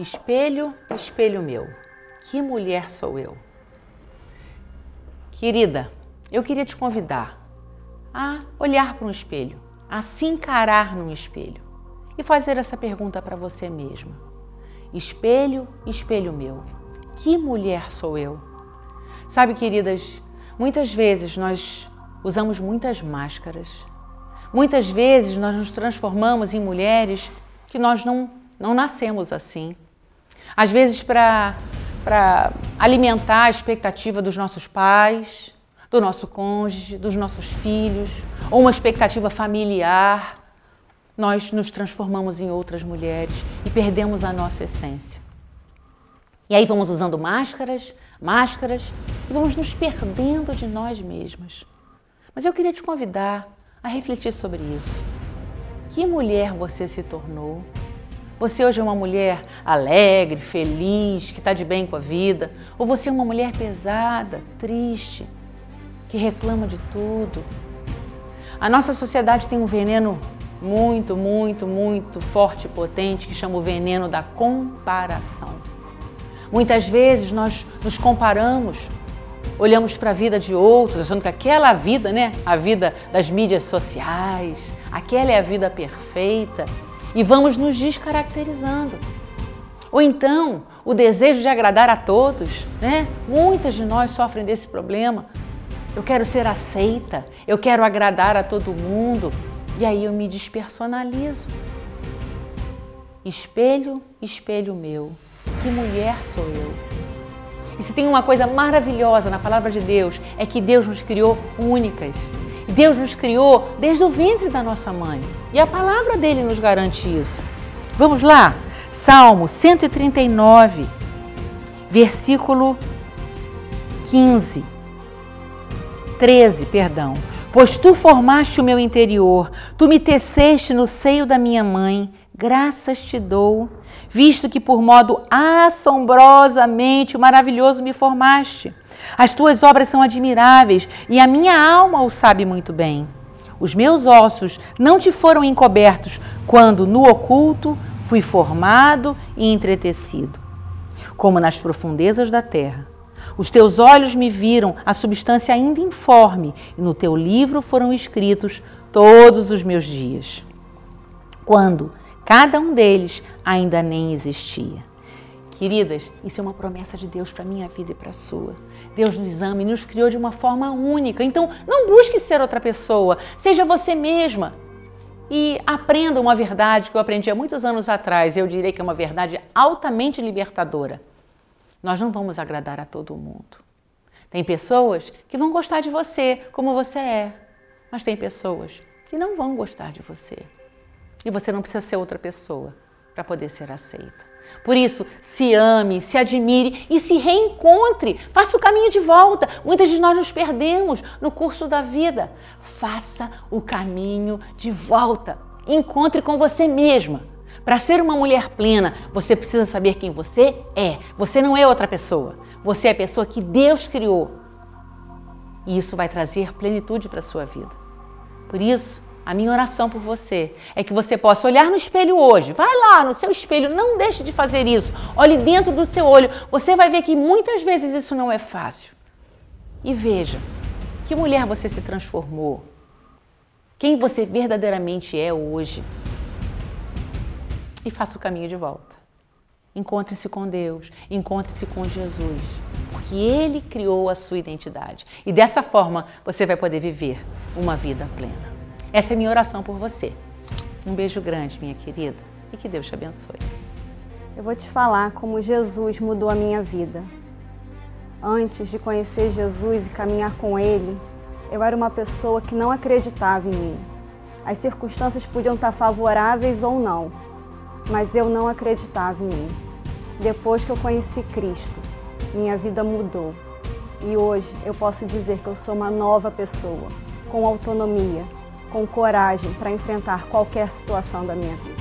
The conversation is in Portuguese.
Espelho, espelho meu, que mulher sou eu? Querida, eu queria te convidar a olhar para um espelho, a se encarar num espelho e fazer essa pergunta para você mesma. Espelho, espelho meu, que mulher sou eu? Sabe, queridas, muitas vezes nós usamos muitas máscaras. Muitas vezes nós nos transformamos em mulheres que nós não, não nascemos assim. Às vezes, para alimentar a expectativa dos nossos pais, do nosso cônjuge, dos nossos filhos, ou uma expectativa familiar, nós nos transformamos em outras mulheres e perdemos a nossa essência. E aí vamos usando máscaras, máscaras e vamos nos perdendo de nós mesmas. Mas eu queria te convidar a refletir sobre isso. Que mulher você se tornou? Você hoje é uma mulher alegre, feliz, que está de bem com a vida? Ou você é uma mulher pesada, triste, que reclama de tudo? A nossa sociedade tem um veneno muito, muito, muito forte e potente que chama o veneno da comparação. Muitas vezes nós nos comparamos, olhamos para a vida de outros, achando que aquela vida, né, a vida das mídias sociais, aquela é a vida perfeita e vamos nos descaracterizando. Ou então, o desejo de agradar a todos, né? Muitas de nós sofrem desse problema. Eu quero ser aceita, eu quero agradar a todo mundo, e aí eu me despersonalizo. Espelho, espelho meu, que mulher sou eu? E se tem uma coisa maravilhosa na palavra de Deus, é que Deus nos criou únicas. Deus nos criou desde o ventre da nossa mãe. E a palavra dele nos garante isso. Vamos lá? Salmo 139, versículo 15. 13, perdão. Pois tu formaste o meu interior, tu me teceste no seio da minha mãe, graças te dou, visto que por modo assombrosamente maravilhoso me formaste. As tuas obras são admiráveis e a minha alma o sabe muito bem. Os meus ossos não te foram encobertos quando, no oculto, fui formado e entretecido. Como nas profundezas da terra. Os teus olhos me viram a substância ainda informe, e no teu livro foram escritos todos os meus dias. Quando cada um deles ainda nem existia. Queridas, isso é uma promessa de Deus para a minha vida e para a sua. Deus nos ama e nos criou de uma forma única. Então, não busque ser outra pessoa, seja você mesma. E aprenda uma verdade que eu aprendi há muitos anos atrás, eu direi que é uma verdade altamente libertadora. Nós não vamos agradar a todo mundo. Tem pessoas que vão gostar de você como você é, mas tem pessoas que não vão gostar de você. E você não precisa ser outra pessoa para poder ser aceita. Por isso, se ame, se admire e se reencontre. Faça o caminho de volta. Muitas de nós nos perdemos no curso da vida. Faça o caminho de volta. Encontre com você mesma. Para ser uma mulher plena, você precisa saber quem você é. Você não é outra pessoa. Você é a pessoa que Deus criou. E isso vai trazer plenitude para a sua vida. Por isso, a minha oração por você é que você possa olhar no espelho hoje. Vai lá no seu espelho, não deixe de fazer isso. Olhe dentro do seu olho. Você vai ver que muitas vezes isso não é fácil. E veja que mulher você se transformou. Quem você verdadeiramente é hoje. E faça o caminho de volta. Encontre-se com Deus, encontre-se com Jesus, porque Ele criou a sua identidade. E dessa forma você vai poder viver uma vida plena. Essa é minha oração por você. Um beijo grande, minha querida, e que Deus te abençoe. Eu vou te falar como Jesus mudou a minha vida. Antes de conhecer Jesus e caminhar com Ele, eu era uma pessoa que não acreditava em mim. As circunstâncias podiam estar favoráveis ou não, mas eu não acreditava em mim. Depois que eu conheci Cristo, minha vida mudou. E hoje eu posso dizer que eu sou uma nova pessoa, com autonomia, com coragem para enfrentar qualquer situação da minha vida.